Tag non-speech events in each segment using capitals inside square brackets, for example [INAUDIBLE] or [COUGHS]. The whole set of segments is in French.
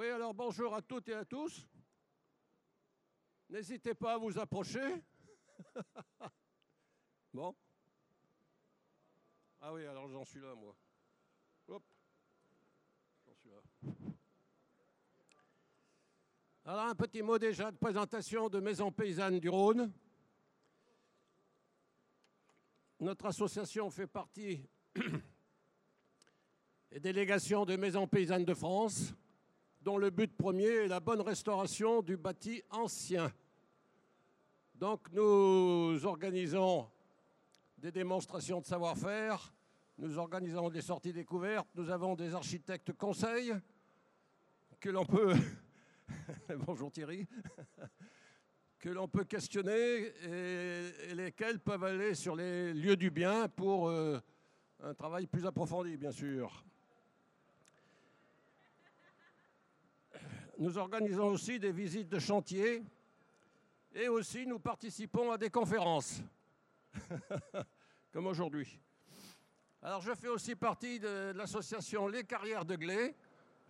Oui, alors bonjour à toutes et à tous. N'hésitez pas à vous approcher. [LAUGHS] bon. Ah oui, alors j'en suis là, moi. Hop. J'en suis là. Alors un petit mot déjà de présentation de Maison Paysanne du Rhône. Notre association fait partie [CLEARS THROAT] des délégations de Maison Paysanne de France dont le but premier est la bonne restauration du bâti ancien. Donc nous organisons des démonstrations de savoir-faire, nous organisons des sorties découvertes, nous avons des architectes conseils que l'on peut... [LAUGHS] Bonjour Thierry [LAUGHS] que l'on peut questionner et, lesquels peuvent aller sur les lieux du bien pour euh, un travail plus approfondi, bien sûr. Nous organisons aussi des visites de chantier et aussi nous participons à des conférences, [LAUGHS] comme aujourd'hui. Alors je fais aussi partie de l'association Les Carrières de Glé.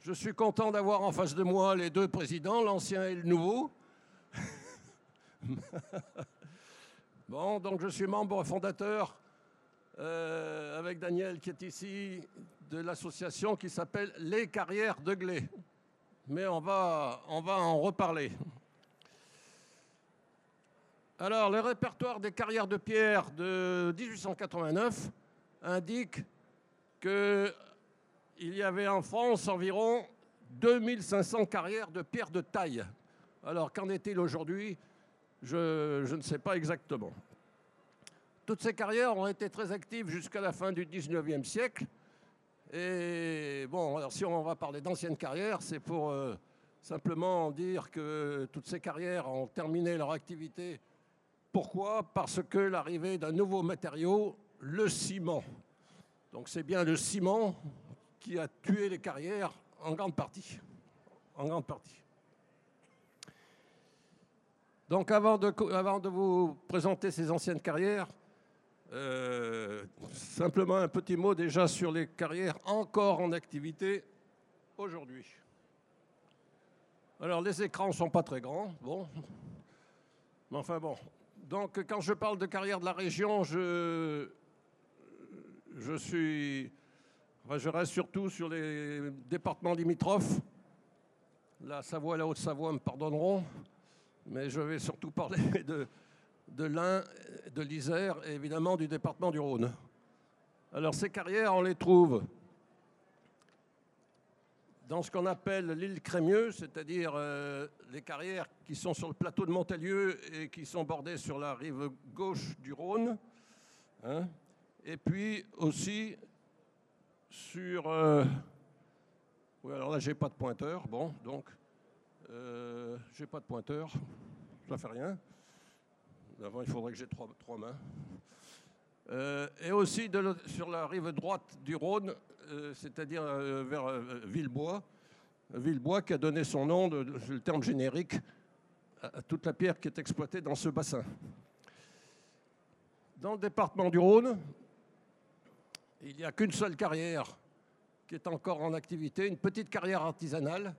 Je suis content d'avoir en face de moi les deux présidents, l'ancien et le nouveau. [LAUGHS] bon, donc je suis membre fondateur euh, avec Daniel qui est ici de l'association qui s'appelle Les Carrières de Glé mais on va, on va en reparler. Alors, le répertoire des carrières de pierre de 1889 indique qu'il y avait en France environ 2500 carrières de pierre de taille. Alors, qu'en est-il aujourd'hui? Je, ne sais pas exactement. Toutes ces carrières ont été très actives jusqu'à la fin du 19e siècle et bon, alors si on va parler d'anciennes carrières, c'est pour euh, simplement dire que toutes ces carrières ont terminé leur activité. Pourquoi? Parce que l'arrivée d'un nouveau matériau, le ciment. Donc c'est bien le ciment qui a tué les carrières en grande partie. Donc avant de vous présenter ces anciennes carrières, euh, simplement un petit mot déjà sur les carrières encore en activité aujourd'hui. Alors les écrans ne sont pas très grands, bon. Mais enfin bon. Donc quand je parle de carrière de la région, je, je suis. je reste surtout sur les départements limitrophes. La Savoie et la Haute-Savoie me pardonneront, mais je vais surtout parler [LAUGHS] de, de l'Ain, de l'Isère et évidemment du département du Rhône. Alors ces carrières, on les trouve dans ce qu'on appelle l'île Crémieux, c'est-à-dire euh, les carrières qui sont sur le plateau de Montalieu et qui sont bordées sur la rive gauche du Rhône. Hein. et puis aussi sur... Euh, oui, alors là, j'ai pas de pointeur. Bon, donc, euh, j'ai pas de pointeur. Ça fait rien. Avant, il faudrait que j'ai trois, mains. Euh, et aussi sur la rive droite du Rhône, euh, c'est-à-dire euh, vers Villebois, Villebois qui a donné son nom, de, le terme générique, à, toute la pierre qui est exploitée dans ce bassin. Dans le département du Rhône, il n'y a qu'une seule carrière qui est encore en activité, une petite carrière artisanale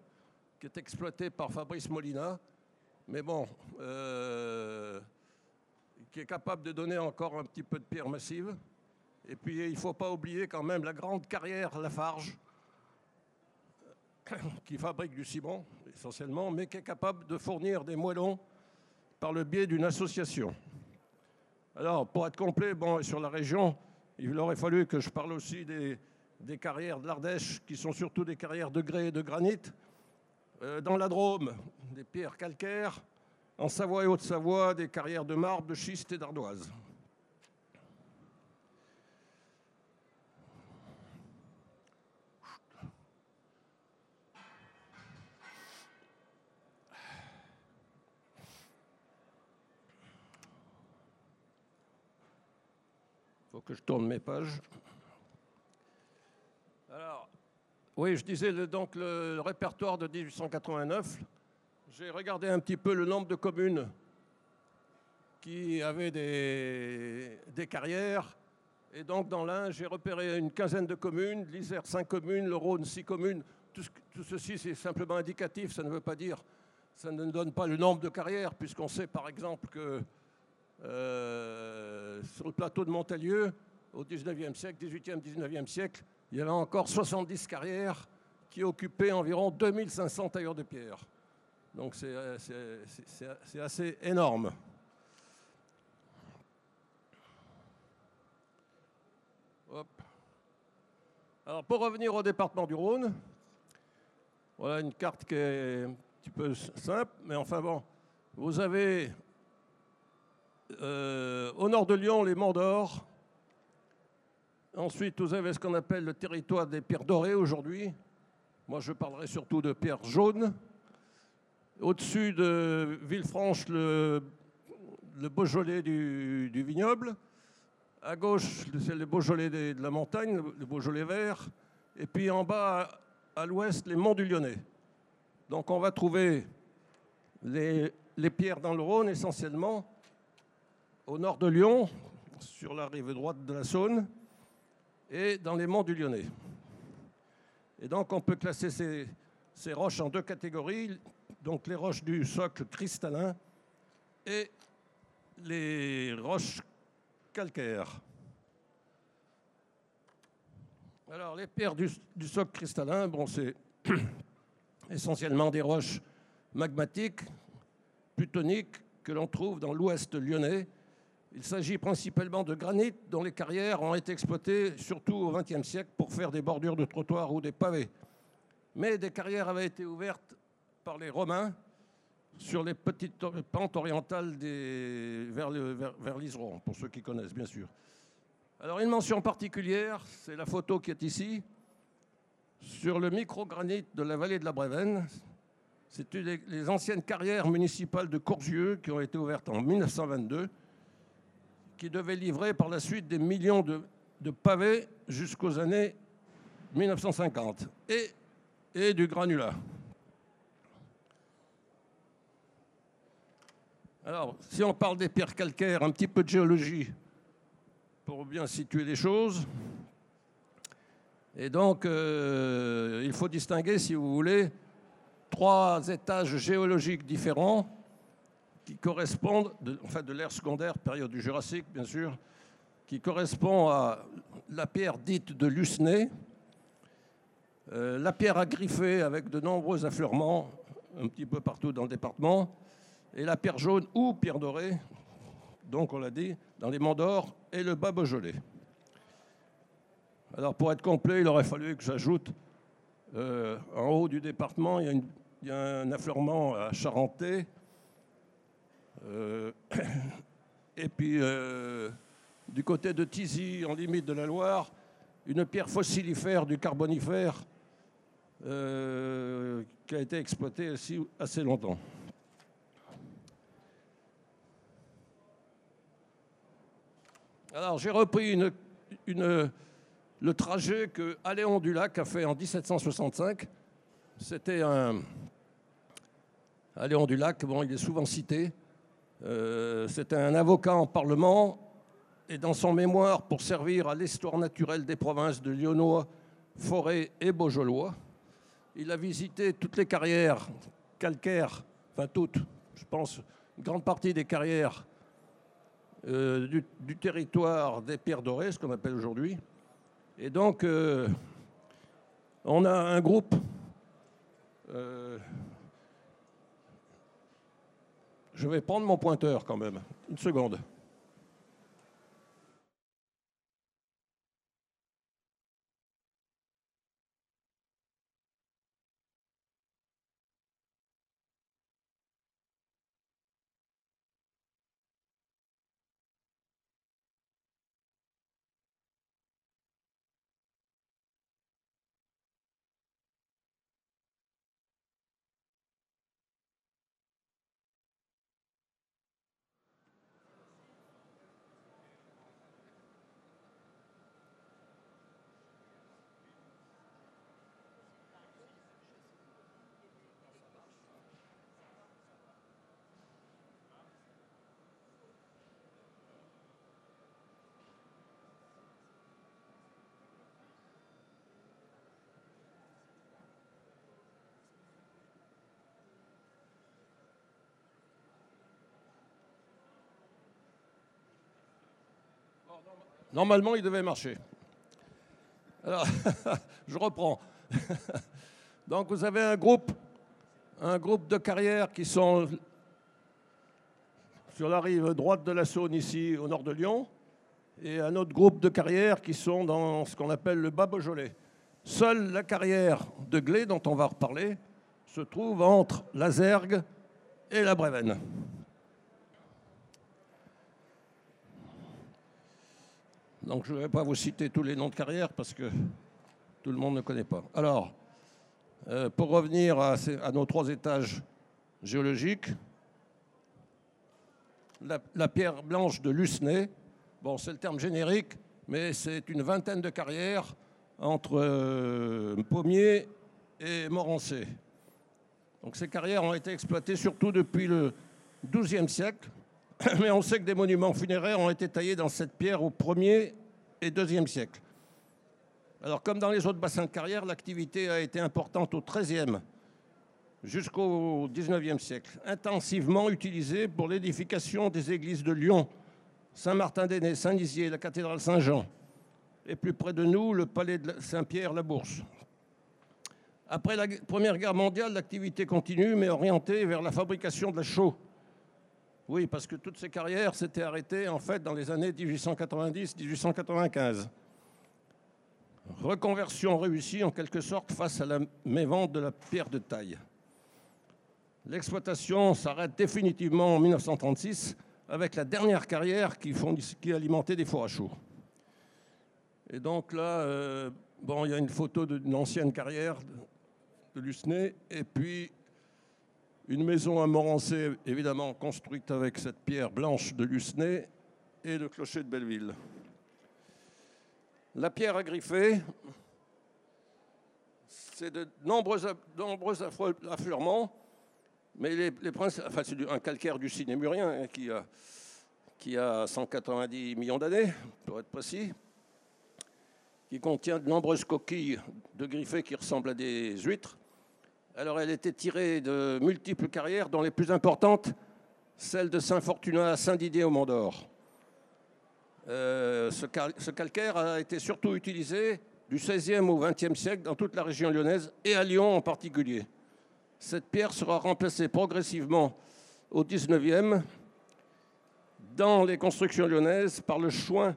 qui est exploitée par Fabrice Molina. Mais bon, qui est capable de donner encore un petit peu de pierre massive. Et puis il ne faut pas oublier quand même la grande carrière Lafarge, [COUGHS] qui fabrique du ciment essentiellement, mais qui est capable de fournir des moellons par le biais d'une association. Alors, pour être complet, bon, sur la région, il aurait fallu que je parle aussi des, des carrières de l'Ardèche, qui sont surtout des carrières de grès et de granit. Euh, dans la Drôme, des pierres calcaires. En Savoie et Haute-Savoie, des carrières de marbre, de schiste et d'ardoise. Il faut que je tourne mes pages. Alors, oui, je disais donc le répertoire de 1889 j'ai regardé un petit peu le nombre de communes qui avaient des, carrières. Et donc dans l'Ain, j'ai repéré une quinzaine de communes, l'Isère 5 communes, le Rhône 6 communes. tout, ceci, c'est simplement indicatif. Ça ne veut pas dire, ça ne donne pas le nombre de carrières, puisqu'on sait par exemple que euh, sur le plateau de Montalieu, au 19e siècle, 18e, 19e siècle, il y avait encore 70 carrières qui occupaient environ 2500 tailleurs de pierre. Donc c'est assez énorme. Alors pour revenir au département du Rhône, voilà une carte qui est un petit peu simple, mais enfin bon, vous avez euh, au nord de Lyon les Monts. Ensuite, vous avez ce qu'on appelle le territoire des pierres dorées aujourd'hui. Moi, je parlerai surtout de pierres jaunes. Au-dessus de Villefranche, le, Beaujolais du, vignoble. À gauche, c'est le Beaujolais de, la montagne, le Beaujolais vert. Et puis en bas, à, l'ouest, les monts du Lyonnais. Donc on va trouver les, les pierres dans le Rhône essentiellement au nord de Lyon, sur la rive droite de la Saône, et dans les monts du Lyonnais. Et donc on peut classer ces, ces roches en deux catégories, donc les roches du socle cristallin et les roches calcaires. Alors les pierres du, socle cristallin, bon, c'est [COUGHS] essentiellement des roches magmatiques, plutoniques, que l'on trouve dans l'ouest lyonnais il s'agit principalement de granit dont les carrières ont été exploitées surtout au XXe siècle pour faire des bordures de trottoirs ou des pavés. Mais des carrières avaient été ouvertes par les Romains sur les petites pentes orientales vers, l'Iseron, pour ceux qui connaissent bien sûr. Alors une mention particulière, c'est la photo qui est ici, sur le microgranit de la vallée de la Brévenne. C'est une des anciennes carrières municipales de Courzieux qui ont été ouvertes en 1922 qui devait livrer par la suite des millions de, pavés jusqu'aux années 1950 et, et du granulat. Alors, si on parle des pierres calcaires, un petit peu de géologie pour bien situer les choses. Et donc, euh, il faut distinguer, si vous voulez, trois étages géologiques différents qui correspondent, de, enfin de l'ère secondaire, période du Jurassique bien sûr, qui correspond à la pierre dite de Lucenay, euh, la pierre à griffer avec de nombreux affleurements un petit peu partout dans le département, et la pierre jaune ou pierre dorée, donc on l'a dit, dans les Monts d'Or et le bas Beaujolais. Alors pour être complet, il aurait fallu que j'ajoute euh, en haut du département, il y, a un affleurement à Charentais, euh, [COUGHS] et puis, du côté de Tizy, en limite de la Loire, une pierre fossilifère du Carbonifère euh, qui a été exploitée aussi assez longtemps. Alors, j'ai repris le trajet que Aléon Dulac a fait en 1765. C'était un. Aléon Dulac, bon, il est souvent cité. Euh, c'était un avocat en Parlement et dans son mémoire pour servir à l'histoire naturelle des provinces de Lyonnois, Forêt et Beaujolais, il a visité toutes les carrières calcaires, enfin toutes, je pense, une grande partie des carrières euh, du, territoire des pierres dorées, ce qu'on appelle aujourd'hui. Et donc, euh, on a un groupe Je vais prendre mon pointeur quand même. Une seconde. Normalement, il devait marcher. Alors, [LAUGHS] je reprends. [LAUGHS] Donc, vous avez un groupe, un groupe de carrières qui sont sur la rive droite de la Saône, ici, au nord de Lyon, et un autre groupe de carrières qui sont dans ce qu'on appelle le bas Beaujolais. Seule la carrière de Glé, dont on va reparler, se trouve entre la Zergue et la Brévenne. Donc je ne vais pas vous citer tous les noms de carrières parce que tout le monde ne connaît pas. Alors, euh, pour revenir à, nos trois étages géologiques, la, pierre blanche de Lucenay, bon, c'est le terme générique, mais c'est une vingtaine de carrières entre euh, Pommier et Morancé. Donc ces carrières ont été exploitées surtout depuis le XIIe siècle, [COUGHS] mais on sait que des monuments funéraires ont été taillés dans cette pierre au 1er et 2e siècle. Alors comme dans les autres bassins de carrière, l'activité a été importante au XIIIe jusqu'au XIXe siècle, intensivement utilisée pour l'édification des églises de Lyon, Saint-Martin-d'Ainay, Saint-Nizier, la cathédrale Saint-Jean, et plus près de nous, le palais de Saint-Pierre-la-Bourse. Après la Première Guerre mondiale, l'activité continue, mais orientée vers la fabrication de la chaux. Oui, parce que toutes ces carrières s'étaient arrêtées en fait dans les années 1890-1895. Reconversion réussie en quelque sorte face à la mévente de la pierre de taille. L'exploitation s'arrête définitivement en 1936 avec la dernière carrière qui, alimentait des fours à chaud. Et donc là, euh, bon, il y a une photo d'une ancienne carrière de Lucenay, et puis une maison à Morancé, évidemment construite avec cette pierre blanche de Lucenay, et le clocher de Belleville. La pierre à griffer, c'est de nombreux, nombreux affleurements, mais les, c'est un calcaire du cinémurien hein, qui, a, qui a 190 millions d'années, pour être précis qui contient de nombreuses coquilles de griffés qui ressemblent à des huîtres. Alors elle était tirée de multiples carrières, dont les plus importantes, celle de Saint-Fortunat à Saint-Didier au Mont d'Or. Euh, ce, calcaire a été surtout utilisé du XVIe au XXe siècle dans toute la région lyonnaise et à Lyon en particulier. Cette pierre sera remplacée progressivement au XIXe dans les constructions lyonnaises par le choix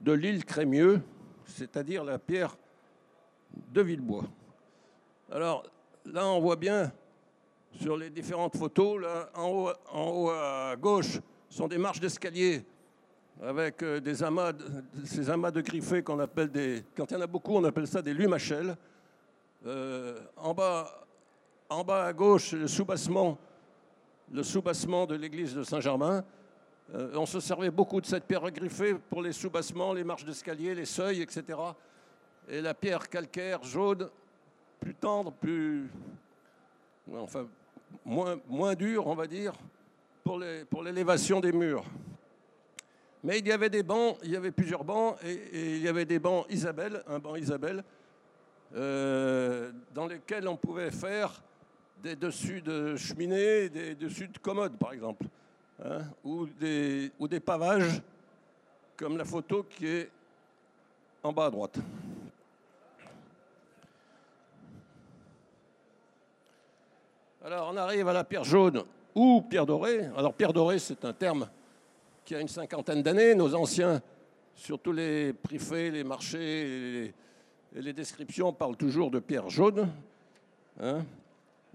de l'île Crémieux, c'est-à-dire la pierre de Villebois. Alors là, on voit bien sur les différentes photos, là, en, haut, à gauche, sont des marches d'escalier avec euh, des amas, ces amas de griffés qu'on appelle des. Quand il y en a beaucoup, on appelle ça des lumachelles. Euh, en, bas, en bas à gauche, le soubassement, le soubassement de l'église de Saint-Germain. Euh, on se servait beaucoup de cette pierre griffée pour les soubassements, les marches d'escalier, les seuils, etc. Et la pierre calcaire jaune, plus tendre, plus. Enfin, moins, moins dure, on va dire, pour l'élévation pour des murs. Mais il y avait des bancs, il y avait plusieurs bancs, et, il y avait des bancs Isabelle, un banc Isabelle, euh, dans lesquels on pouvait faire des dessus de cheminée, des dessus de commode, par exemple. Hein, ou, des, ou des pavages, comme la photo qui est en bas à droite. Alors on arrive à la pierre jaune ou pierre dorée. Alors pierre dorée, c'est un terme qui a une cinquantaine d'années. Nos anciens, surtout les préfets, les marchés et les, descriptions, parlent toujours de pierre jaune. Hein.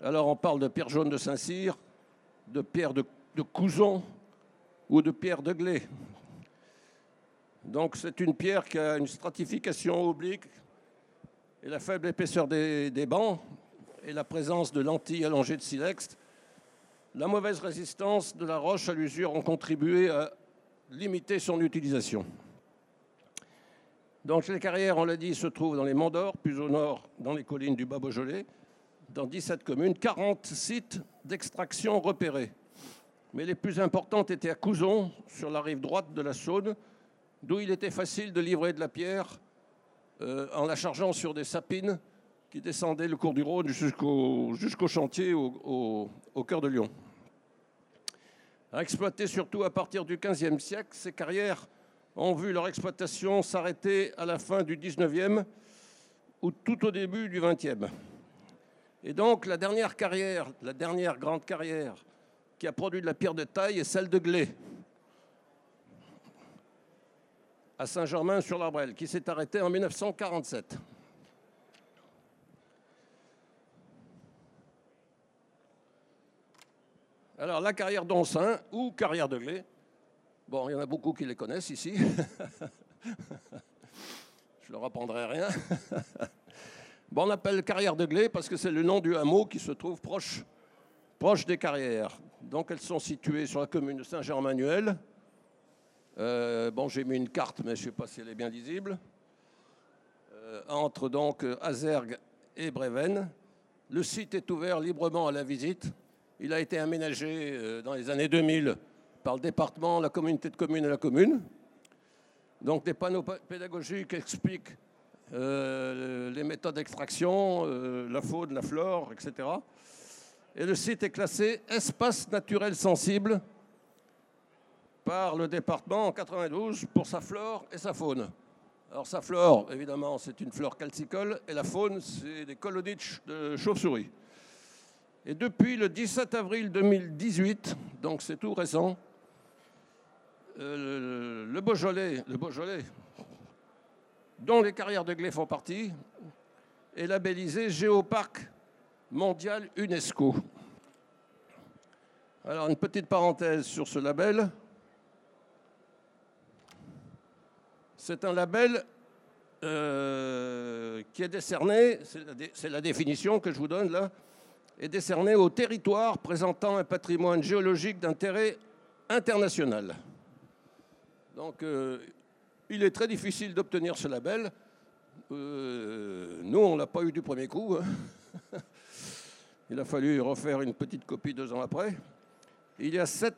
Alors on parle de pierre jaune de Saint-Cyr, de pierre de Couzon ou de pierre de Glé. Donc c'est une pierre qui a une stratification oblique et la faible épaisseur des, bancs et la présence de lentilles allongées de silex. La mauvaise résistance de la roche à l'usure ont contribué à limiter son utilisation. Donc les carrières, on l'a dit, se trouvent dans les Monts d'Or, plus au nord dans les collines du Bas-Beaujolais, dans 17 communes, 40 sites d'extraction repérés mais les plus importantes étaient à Couzon, sur la rive droite de la Saône, d'où il était facile de livrer de la pierre euh, en la chargeant sur des sapines qui descendaient le cours du Rhône jusqu'au chantier au, cœur de Lyon. Exploitées surtout à partir du XVe siècle, ces carrières ont vu leur exploitation s'arrêter à la fin du 19e ou tout au début du 20e. Et donc la dernière carrière, la dernière grande carrière qui a produit de la pierre de taille est celle de Glé, à Saint-Germain-sur-l'Arbrelle, qui s'est arrêtée en 1947. Alors la carrière d'Oncin ou carrière de Glé, bon, il y en a beaucoup qui les connaissent ici. [LAUGHS] Je leur apprendrai rien. [LAUGHS] bon, on appelle carrière de Glé parce que c'est le nom du hameau qui se trouve proche, des carrières. Donc elles sont situées sur la commune de Saint-Germain-Manuel. Euh, bon, j'ai mis une carte, mais je ne sais pas si elle est bien lisible. Euh, entre donc Azergue et Bréven. Le site est ouvert librement à la visite. Il a été aménagé euh, dans les années 2000 par le département, la communauté de communes et la commune. Donc des panneaux pédagogiques expliquent euh, les méthodes d'extraction, euh, la faune, la flore, etc. Et le site est classé espace naturel sensible par le département en 92 pour sa flore et sa faune. Alors sa flore, évidemment, c'est une flore calcicole et la faune, c'est des colonies de chauves-souris. Et depuis le 17 avril 2018, donc c'est tout récent, euh, le, Beaujolais, le Beaujolais, dont les carrières de Glé font partie, est labellisé Géoparc mondial UNESCO. Alors, une petite parenthèse sur ce label. C'est un label euh, qui est décerné, c'est la, définition que je vous donne là, est décerné au territoire présentant un patrimoine géologique d'intérêt international. Donc, euh, il est très difficile d'obtenir ce label. Euh, nous, on ne l'a pas eu du premier coup. Hein. [LAUGHS] il a fallu refaire une petite copie deux ans après. Il y a sept,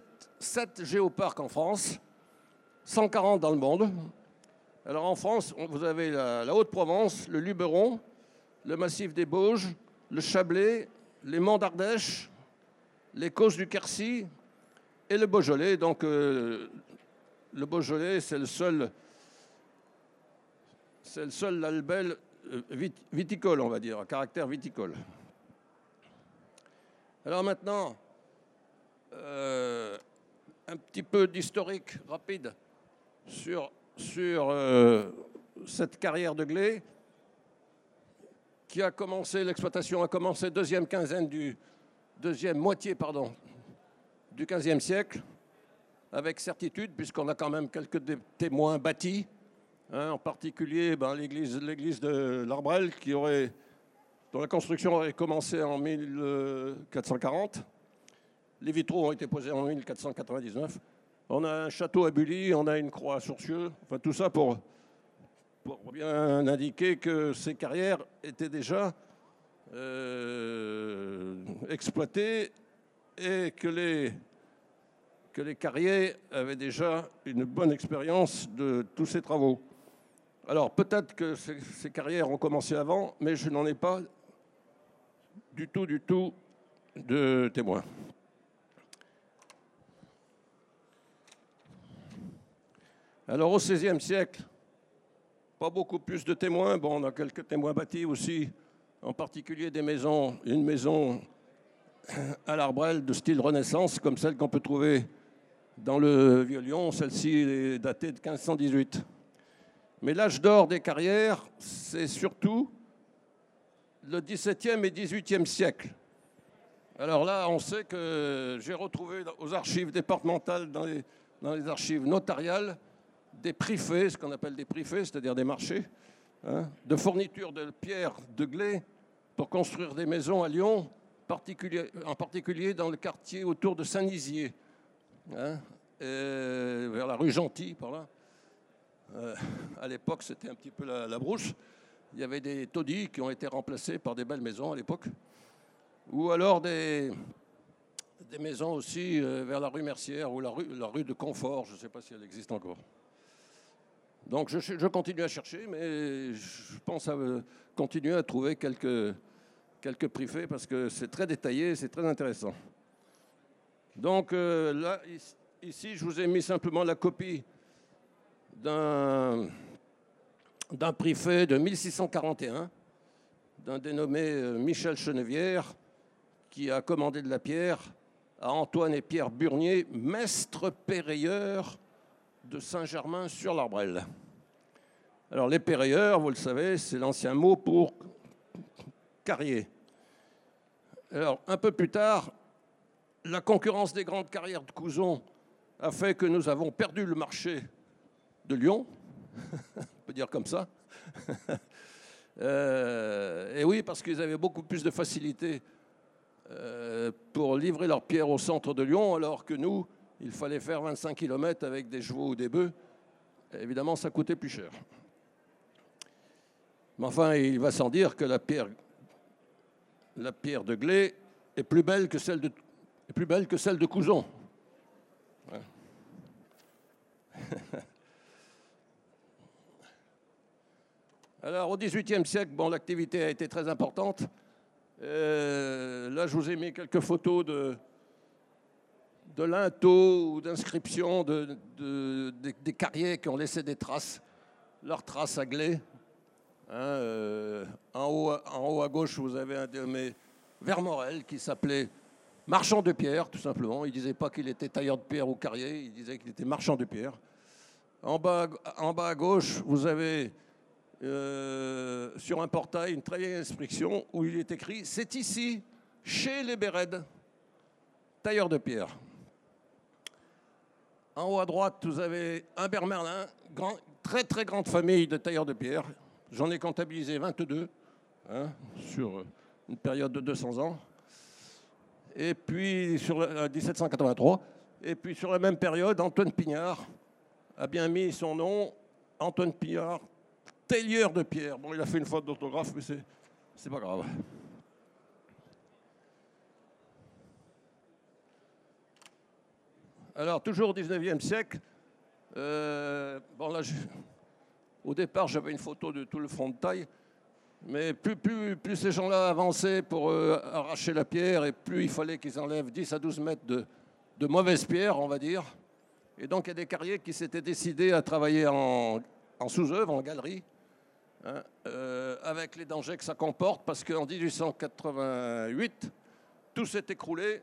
en France, 140 dans le monde. Alors en France, vous avez la, Haute-Provence, le Luberon, le massif des Bauges, le Chablais, les Monts d'Ardèche, les Causses du Quercy et le Beaujolais. Donc euh, le Beaujolais, c'est le seul, c'est le seul label euh, viticole, on va dire, à caractère viticole. Alors maintenant, euh, un petit peu d'historique rapide sur, cette carrière de Glé qui a commencé, l'exploitation a commencé deuxième quinzaine du deuxième moitié pardon, du 15e siècle avec certitude, puisqu'on a quand même quelques témoins bâtis, hein, en particulier ben, l'église, de l'Arbrel, qui aurait, dont la construction aurait commencé en 1440. Les vitraux ont été posés en 1499. On a un château à Bully, on a une croix à Sourcieux, enfin tout ça pour, pour bien indiquer que ces carrières étaient déjà euh, exploitées et que les que les carriers avaient déjà une bonne expérience de tous ces travaux. Alors peut-être que ces, carrières ont commencé avant, mais je n'en ai pas du tout, du tout de témoins. Alors au XVIe siècle, pas beaucoup plus de témoins. Bon, on a quelques témoins bâtis aussi, en particulier des maisons, une maison à l'arbrel de style Renaissance, comme celle qu'on peut trouver dans le Vieux-Lyon, celle-ci est datée de 1518. Mais l'âge d'or des carrières, c'est surtout le XVIIe et XVIIIe siècle. Alors là, on sait que j'ai retrouvé aux archives départementales, dans les, dans les archives notariales, des prix-faits, ce qu'on appelle des prix-faits, c'est-à-dire des marchés, hein, de fournitures de pierres de glais pour construire des maisons à Lyon, en particulier dans le quartier autour de Saint-Nizier. Hein, vers la rue Gentil, par là. Euh, à l'époque, c'était un petit peu la, brousse. Il y avait des taudis qui ont été remplacés par des belles maisons à l'époque. Ou alors des, maisons aussi euh, vers la rue Mercière ou la la rue de Confort, je ne sais pas si elle existe encore. Donc je, continue à chercher, mais je pense à euh, continuer à trouver quelques, quelques parce que c'est très détaillé, c'est très intéressant. Donc euh, là, ici, je vous ai mis simplement la copie d'un prix fait de 1641 d'un dénommé euh, Michel Chenevière qui a commandé de la pierre à Antoine et Pierre Burnier, mestre pérayeurs de Saint-Germain-sur-l'Arbrelle. Alors les pérayeurs, vous le savez, c'est l'ancien mot pour carrier. Alors un peu plus tard, la concurrence des grandes carrières de Couson a fait que nous avons perdu le marché de Lyon, [LAUGHS] on peut dire comme ça. [LAUGHS] Euh, et oui, parce qu'ils avaient beaucoup plus de facilité euh, pour livrer leurs pierres au centre de Lyon, alors que nous, il fallait faire 25 km avec des chevaux ou des bœufs. Évidemment, ça coûtait plus cher. Mais enfin, il va sans dire que la pierre, de Glé est plus belle que celle de, de Couson. [LAUGHS] Alors, au XVIIIe siècle, bon, l'activité a été très importante. Euh, là, je vous ai mis quelques photos de, de linteaux ou d'inscriptions de, des, carriers qui ont laissé des traces, leurs traces à glé. Hein, euh, en, haut, à gauche, vous avez un de Vermorel qui s'appelait marchand de pierre, tout simplement. Il ne disait pas qu'il était tailleur de pierre ou carrier, il disait qu'il était marchand de pierre. En bas, à gauche, vous avez euh, sur un portail une très vieille inscription où il est écrit C'est ici, chez les Béred, tailleur de pierre. En haut à droite, vous avez Humbert Merlin, très très grande famille de tailleurs de pierre. J'en ai comptabilisé 22 hein, sur une période de 200 ans. Et puis sur 1783. Euh, Et puis sur la même période, Antoine Pignard a bien mis son nom, Antoine Pignard, tailleur de pierre. Bon, il a fait une faute d'orthographe, mais c'est pas grave. Alors, toujours au 19e siècle, euh, au départ, j'avais une photo de tout le front de taille, mais plus, ces gens-là avançaient pour euh, arracher la pierre, et plus il fallait qu'ils enlèvent 10 à 12 mètres de, mauvaise pierre, on va dire. Et donc, il y a des carriers qui s'étaient décidés à travailler en, en sous-œuvre, en galerie, Hein, euh, avec les dangers que ça comporte, parce qu'en 1888, tout s'est écroulé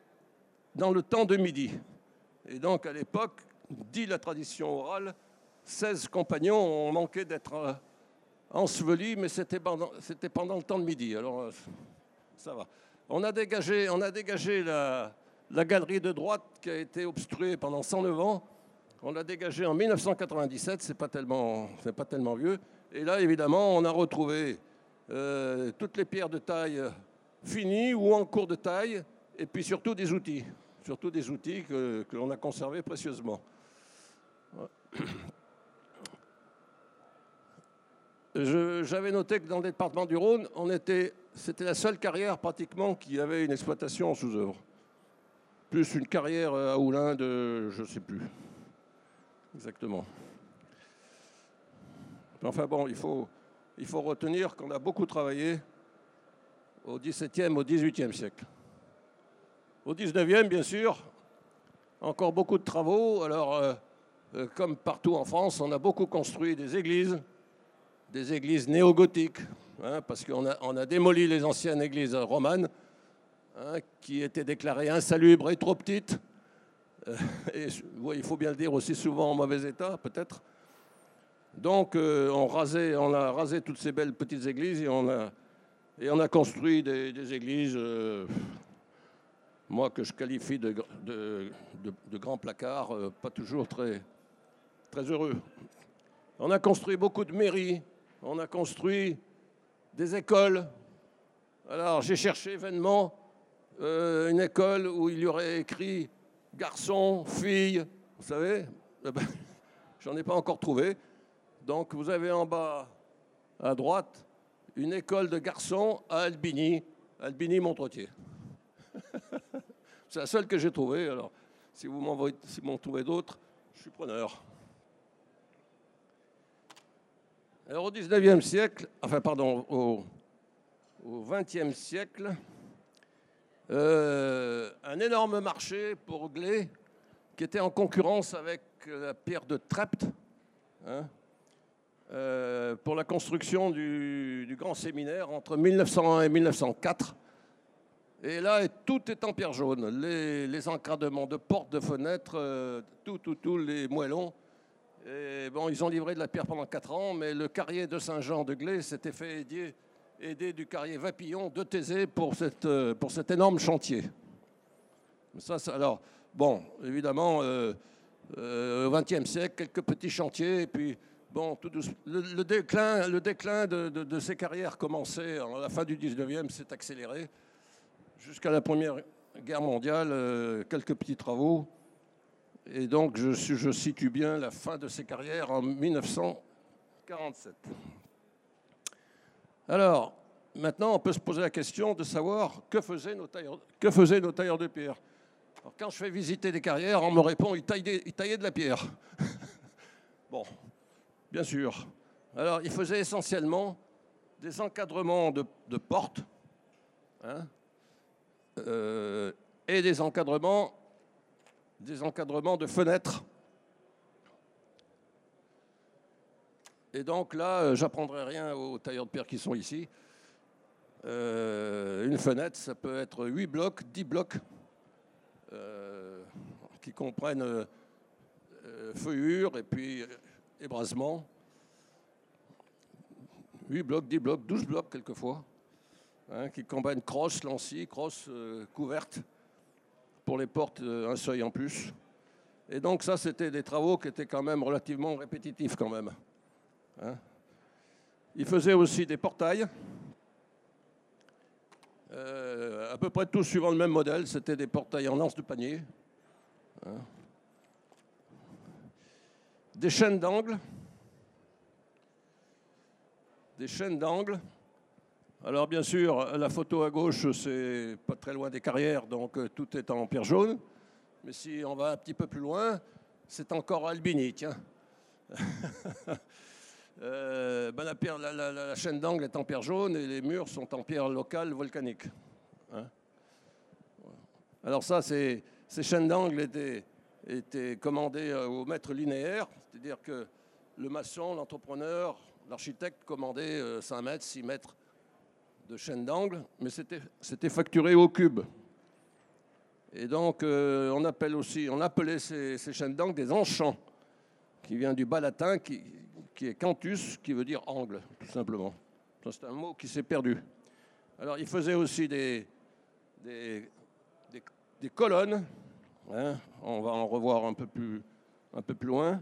dans le temps de midi. Et donc, à l'époque, dit la tradition orale, 16 compagnons ont manqué d'être euh, ensevelis, mais c'était pendant, le temps de midi. Alors, euh, ça va. On a dégagé, on a dégagé la, la galerie de droite qui a été obstruée pendant 109 ans. On l'a dégagée en 1997, c'est pas tellement, c'est pas tellement vieux. Et là, évidemment, on a retrouvé euh, toutes les pierres de taille finies ou en cours de taille, et puis surtout des outils, surtout des outils que, l'on a conservés précieusement. J'avais noté que dans le département du Rhône, c'était la seule carrière pratiquement qui avait une exploitation sous-œuvre. Plus une carrière à Oulin de, je ne sais plus exactement. Enfin bon, il faut, il faut retenir qu'on a beaucoup travaillé au XVIIe, au XVIIIe siècle. Au XIXe, bien sûr, encore beaucoup de travaux. Alors, euh, euh, comme partout en France, on a beaucoup construit des églises, des églises néo-gothiques, hein, parce qu'on a, on démoli les anciennes églises romanes, hein, qui étaient déclarées insalubres et trop petites. Euh, et il faut bien le dire aussi souvent en mauvais état, peut-être. Donc on, a rasé toutes ces belles petites églises et on a, construit des, églises, moi que je qualifie de, grands placards, euh, pas toujours très, heureux. On a construit beaucoup de mairies, on a construit des écoles. Alors j'ai cherché vainement une école où il y aurait écrit garçon, fille, vous savez, eh ben, [LAUGHS] j'en ai pas encore trouvé. Donc vous avez en bas à droite une école de garçons à Albini, Albini Montretier. [LAUGHS] C'est la seule que j'ai trouvée. Alors si vous m'en trouvez d'autres, je suis preneur. Alors au 19e siècle, enfin pardon, au, au 20e siècle, euh, un énorme marché pour Glé qui était en concurrence avec la pierre de Trept, hein, euh, pour la construction du, grand séminaire entre 1901 et 1904. Et là, tout est en pierre jaune. Les, encadrements de portes, de fenêtres, euh, tout, tout, tout, les moellons. Bon, ils ont livré de la pierre pendant 4 ans, mais le carrier de Saint-Jean de Glé s'était fait aider, du carrier Vapillon de Thésée pour, cette, euh, pour cet énorme chantier. Alors, bon, évidemment, euh, au XXe siècle, quelques petits chantiers, et puis Bon, tout le, déclin, le déclin de, ces carrières commençait à la fin du 19e, s'est accéléré jusqu'à la Première Guerre mondiale, euh, quelques petits travaux. Et donc, je, situe bien la fin de ces carrières en 1947. Alors, maintenant, on peut se poser la question de savoir que faisaient nos tailleurs, que faisaient nos tailleurs de pierre. Alors, quand je fais visiter des carrières, on me répond ils taillaient, ils taillaient de la pierre. [LAUGHS] bon, Bien sûr. Alors, il faisait essentiellement des encadrements de, portes hein, euh, et des encadrements, des encadrements de fenêtres. Et donc là, euh, j'apprendrai rien aux tailleurs de pierre qui sont ici. Euh, une fenêtre, ça peut être 8 blocs, 10 blocs, qui comprennent feuillure et puis ébrasement. 8 blocs, 10 blocs, 12 blocs quelquefois, hein, qui combinent crosse, lancy, crosse euh, couverte pour les portes, euh, un seuil en plus. Et donc ça, c'était des travaux qui étaient quand même relativement répétitifs quand même. Hein. Il faisait aussi des portails, euh, à peu près tous suivant le même modèle, c'était des portails en anse de panier. Hein. Des chaînes d'angle, des chaînes d'angle. Alors bien sûr, la photo à gauche, c'est pas très loin des carrières, donc euh, tout est en pierre jaune. Mais si on va un petit peu plus loin, c'est encore Albini, tiens. [LAUGHS] Euh, ben, la, chaîne d'angle est en pierre jaune et les murs sont en pierre locale volcanique. Hein. Alors ça, ces chaînes d'angle étaient, commandées euh, au mètre linéaire, c'est-à-dire que le maçon, l'entrepreneur, l'architecte commandait 5 mètres, 6 mètres de chaîne d'angle, mais c'était facturé au cube. Et donc, euh, on, appelle aussi, on appelait ces, chaînes d'angle des enchants, qui vient du bas latin, qui, est cantus, qui veut dire angle, tout simplement. C'est un mot qui s'est perdu. Alors, il faisait aussi des, colonnes. Hein. on va en revoir un peu plus loin.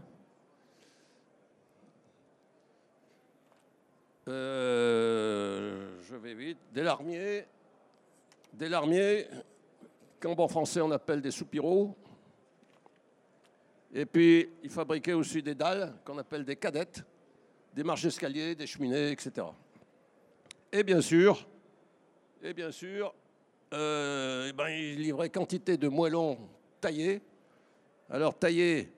Euh, je vais vite. Des larmiers. Des larmiers, qu'en bon français on appelle des soupiraux. Et puis, il fabriquait aussi des dalles qu'on appelle des cadettes, des marches d'escalier, des cheminées, etc. Et bien sûr, et bien sûr, euh, eh ben, il livrait quantité de moellons taillés. Alors taillés,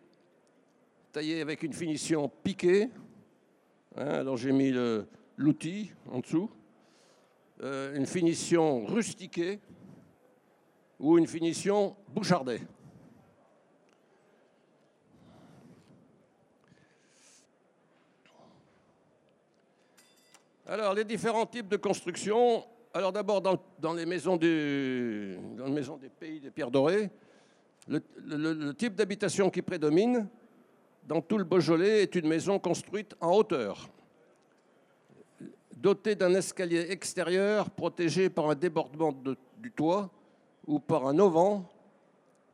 taillés avec une finition piquée, Hein, alors j'ai mis l'outil en dessous. Euh, une finition rustiquée ou une finition bouchardée. Alors, les différents types de construction. Alors, d'abord, dans, les maisons des pays des pierres dorées, le type d'habitation qui prédomine, dans tout le Beaujolais est une maison construite en hauteur, dotée d'un escalier extérieur protégé par un débordement du toit ou par un auvent,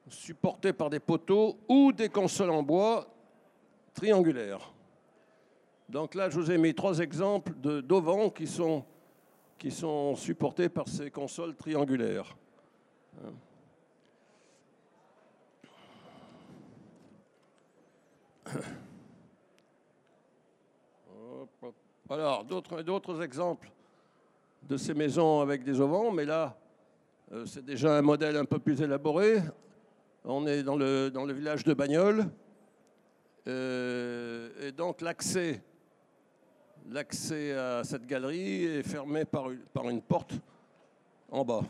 supporté par des poteaux ou des consoles en bois triangulaires. Donc là, je vous ai mis trois exemples d'auvents qui sont, qui sont supportés par ces consoles triangulaires. Alors, d'autres exemples de ces maisons avec des auvents, mais là, euh, c'est déjà un modèle un peu plus élaboré. On est dans le, village de Bagnoles. Euh, et donc, l'accès, l'accès à cette galerie est fermé par une, par une porte en bas.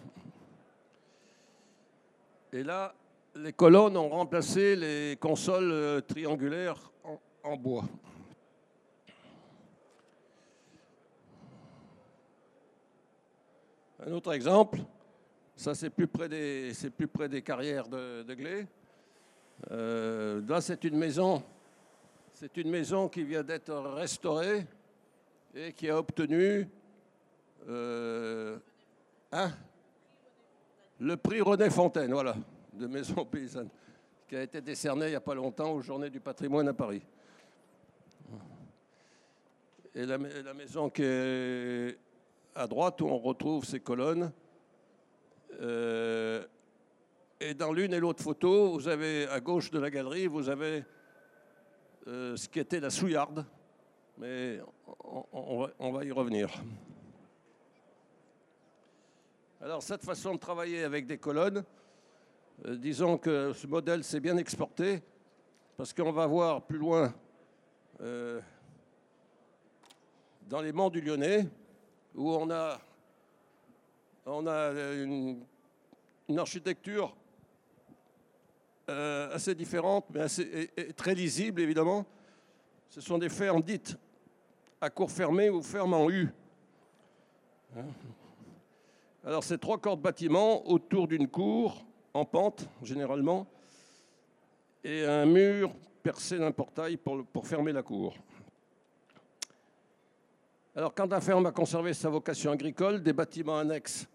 Et là, les colonnes ont remplacé les consoles euh, triangulaires en, bois. Un autre exemple, ça c'est plus près des, carrières de, Glé. Euh, là c'est une maison, c'est une maison qui vient d'être restaurée et qui a obtenu euh, hein? le prix René Fontaine, voilà de maison [LAUGHS] paysanne, qui a été décerné il n'y a pas longtemps aux Journées du patrimoine à Paris. Et la, maison qui est à droite, où on retrouve ces colonnes, euh, et dans l'une et l'autre photo, vous avez à gauche de la galerie, vous avez euh, ce qui était la souillarde, mais on, va, y revenir. Alors cette façon de travailler avec des colonnes, euh, disons que ce modèle s'est bien exporté, parce qu'on va voir plus loin euh, dans les monts du Lyonnais, où on a, une, architecture euh, assez différente, mais très lisible évidemment. Ce sont des fermes dites à cour fermé ou fermes en U. Alors c'est trois corps de bâtiment autour d'une cour en pente généralement et un mur percé d'un portail pour, fermer la cour. Alors, quand un ferme a conservé sa vocation agricole, des bâtiments annexes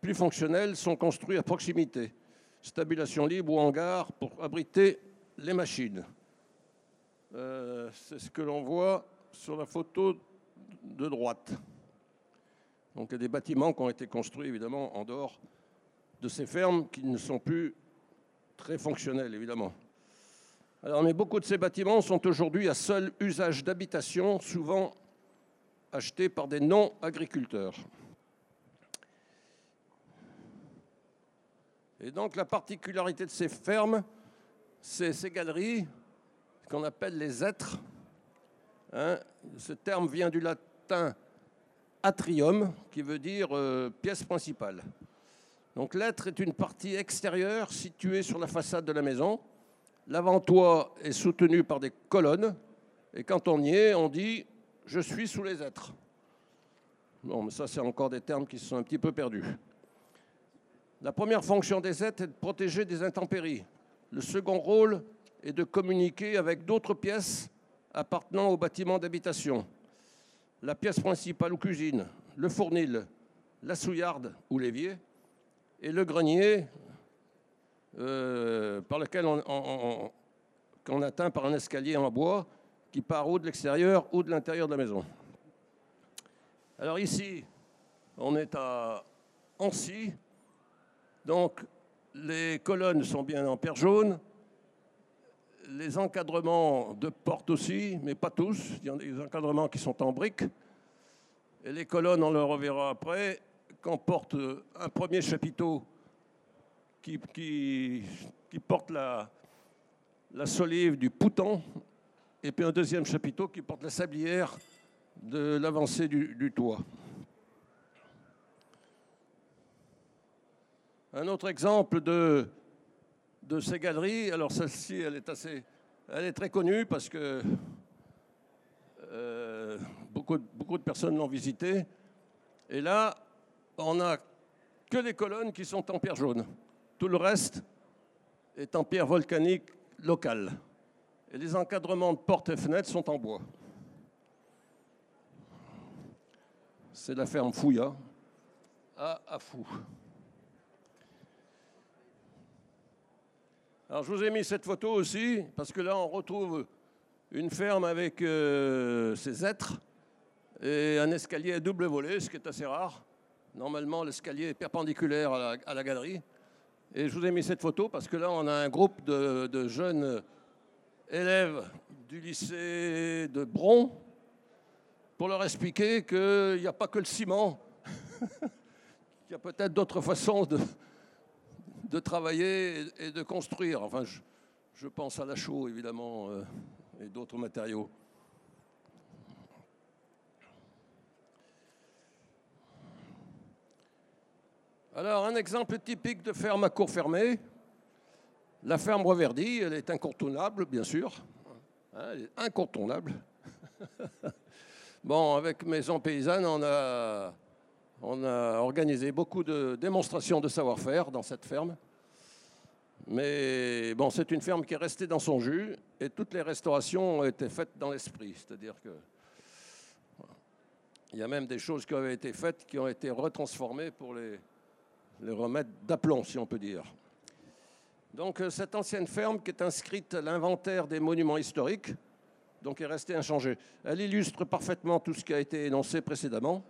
plus fonctionnels sont construits à proximité. Stabulation libre ou hangar pour abriter les machines. Euh, C'est ce que l'on voit sur la photo de droite. Donc, il y a des bâtiments qui ont été construits évidemment en dehors de ces fermes qui ne sont plus très fonctionnels évidemment. Alors, mais beaucoup de ces bâtiments sont aujourd'hui à seul usage d'habitation, souvent achetés par des non-agriculteurs. Et donc la particularité de ces fermes, c'est ces galeries, qu'on appelle les êtres. Hein, ce terme vient du latin atrium, qui veut dire euh, pièce principale. Donc l'être est une partie extérieure située sur la façade de la maison. L'avant-toit est soutenu par des colonnes. Et quand on y est, on dit je suis sous les êtres. Bon, mais ça, c'est encore des termes qui se sont un petit peu perdus. La première fonction des êtres est de protéger des intempéries. Le second rôle est de communiquer avec d'autres pièces appartenant au bâtiment d'habitation. La pièce principale ou cuisine, le fournil, la souillarde ou l'évier, et le grenier euh, par lequel on, atteint par un escalier en bois qui part ou de l'extérieur ou de l'intérieur de la maison. Alors ici, on est à Ancy. Donc les colonnes sont bien en pierre jaune. Les encadrements de porte aussi, mais pas tous. Il y a des encadrements qui sont en briques. Et les colonnes, on le reverra après, comportent un premier chapiteau qui, porte la, solive du pouton et puis un deuxième chapiteau qui porte la sablière de l'avancée du, toit. Un autre exemple de, de ces galeries, alors celle-ci, elle est assez, elle est très connue parce que euh, beaucoup, beaucoup de personnes l'ont visitée. Et là, on n'a que les colonnes qui sont en pierre jaune. Tout le reste est en pierre volcanique locale. Et les encadrements de portes et fenêtres sont en bois. C'est la ferme Fouilla à Afou. Alors je vous ai mis cette photo aussi parce que là on retrouve une ferme avec euh, ses êtres et un escalier à double volet, ce qui est assez rare. Normalement l'escalier est perpendiculaire à la, galerie. Et je vous ai mis cette photo parce que là on a un groupe de, jeunes élèves du lycée de Bron pour leur expliquer qu'il n'y a pas que le ciment, [LAUGHS] qu'il y a peut-être d'autres façons de, travailler et de construire. Enfin, je, je pense à la chaux, évidemment, euh, et d'autres matériaux. Alors, un exemple typique de ferme à cour fermée. La ferme Reverdy, elle est incontournable, bien sûr. Elle est incontournable. [LAUGHS] bon, avec Maison Paysanne, on a, On a organisé beaucoup de démonstrations de savoir-faire dans cette ferme. Mais bon, c'est une ferme qui est restée dans son jus et toutes les restaurations ont été faites dans l'esprit. C'est-à-dire que il y a même des choses qui avaient été faites qui ont été retransformées pour les, les remettre d'aplomb, si on peut dire. Donc euh, cette ancienne ferme qui est inscrite à l'inventaire des monuments historiques, donc est restée inchangée. Elle illustre parfaitement tout ce qui a été énoncé précédemment.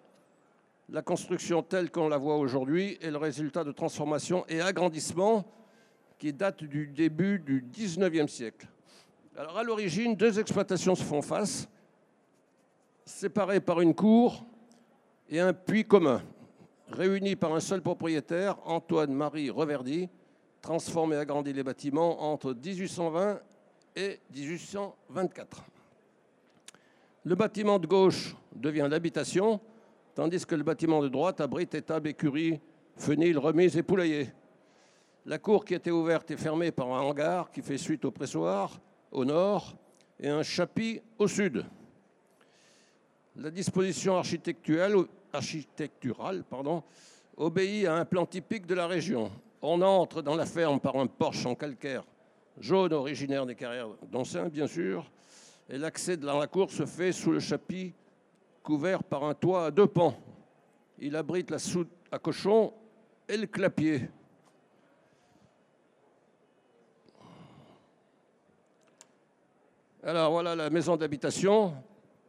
La construction telle qu'on la voit aujourd'hui est le résultat de transformation et agrandissement qui date du début du 19e siècle. Alors à l'origine, deux exploitations se font face, séparées par une cour et un puits commun, réunis par un seul propriétaire, Antoine-Marie Reverdy, transformé et agrandi les bâtiments entre 1820 et 1824. Le bâtiment de gauche devient l'habitation, tandis que le bâtiment de droite abrite étable, écurie, fenil, remise et poulailler. La cour qui était ouverte est fermée par un hangar qui fait suite au pressoir au nord et un chapitre au sud. La disposition architecturale, architecturale pardon, obéit à un plan typique de la région. On entre dans la ferme par un porche en calcaire jaune originaire des carrières d'Ancin, bien sûr, et l'accès dans la cour se fait sous le chapitre couvert par un toit à deux pans. Il abrite la soute à cochon et le clapier. Alors voilà la maison d'habitation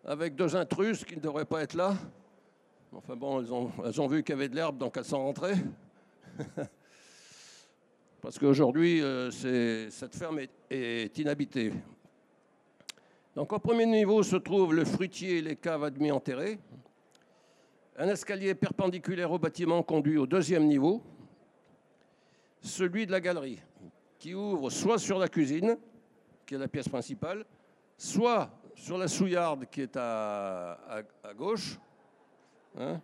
avec deux intrus qui ne devraient pas être là. Enfin bon, elles ont, vu qu'il y avait de l'herbe, donc elles sont rentrées. [LAUGHS] Parce qu'aujourd'hui, euh, cette ferme est, inhabitée. Donc au premier niveau se trouvent le fruitier et les caves admis enterrées. Un escalier perpendiculaire au bâtiment conduit au deuxième niveau, celui de la galerie, qui ouvre soit sur la cuisine, qui est la pièce principale, soit sur la souillarde qui est à, à, gauche, hein,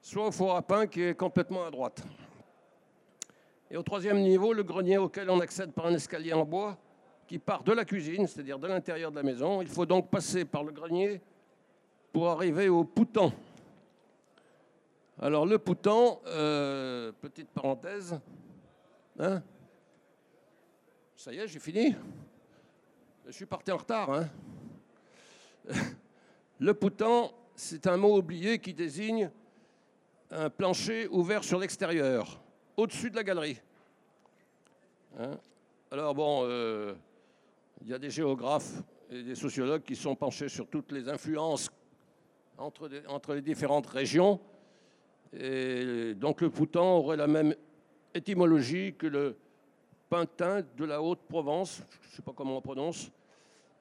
soit au four à pain qui est complètement à droite. Et au troisième niveau, le grenier auquel on accède par un escalier en bois qui part de la cuisine, c'est-à-dire de l'intérieur de la maison. Il faut donc passer par le grenier pour arriver au poutan. Alors le poutan, euh, petite parenthèse, hein ça y est, j'ai fini. Je suis parti en retard. Hein [LAUGHS] le poutan, c'est un mot oublié qui désigne un plancher ouvert sur l'extérieur, au-dessus de la galerie. Hein? Alors bon, euh, il y a des géographes et des sociologues qui sont penchés sur toutes les influences entre, les différentes régions. Et donc le poutan aurait la même étymologie que le pintin de la Haute-Provence, je ne sais pas comment on prononce,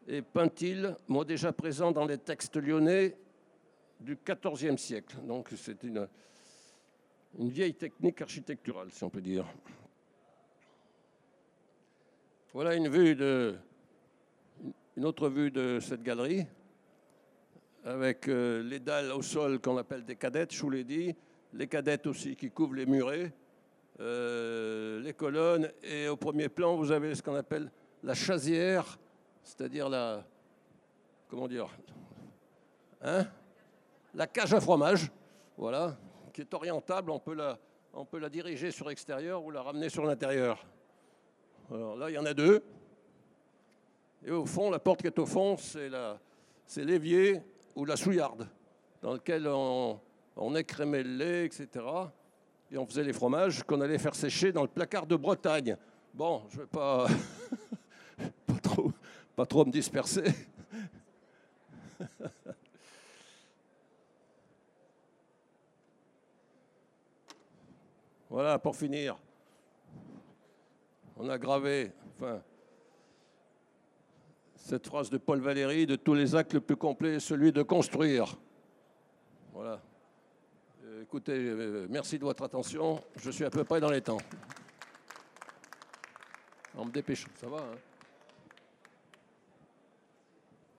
et Pintil, mot déjà présent dans les textes lyonnais du XIVe siècle. Donc c'est une, vieille technique architecturale, si on peut dire. Voilà une vue de, autre vue de cette galerie, avec euh, les dalles au sol qu'on appelle des cadettes, je vous l'ai dit, les cadettes aussi qui couvrent les murets, euh, les colonnes, et au premier plan, vous avez ce qu'on appelle la chasière, c'est-à-dire la. Comment dire hein? La cage à fromage, voilà, qui est orientable. On peut la, on peut la diriger sur l'extérieur ou la ramener sur l'intérieur. Alors là, il y en a deux. Et au fond, la porte qui est au fond, c'est l'évier ou la souillarde, dans lequel on, on écrémait le lait, etc. Et on faisait les fromages qu'on allait faire sécher dans le placard de Bretagne. Bon, je ne vais pas, [LAUGHS] pas trop pas trop me disperser. [LAUGHS] voilà, pour finir, on a gravé cette phrase de Paul Valéry, de tous les actes le plus complet, celui de construire. Voilà. Euh, écoutez, euh, merci de votre attention. Je suis à peu près dans les temps. En me dépêchant, ça va hein?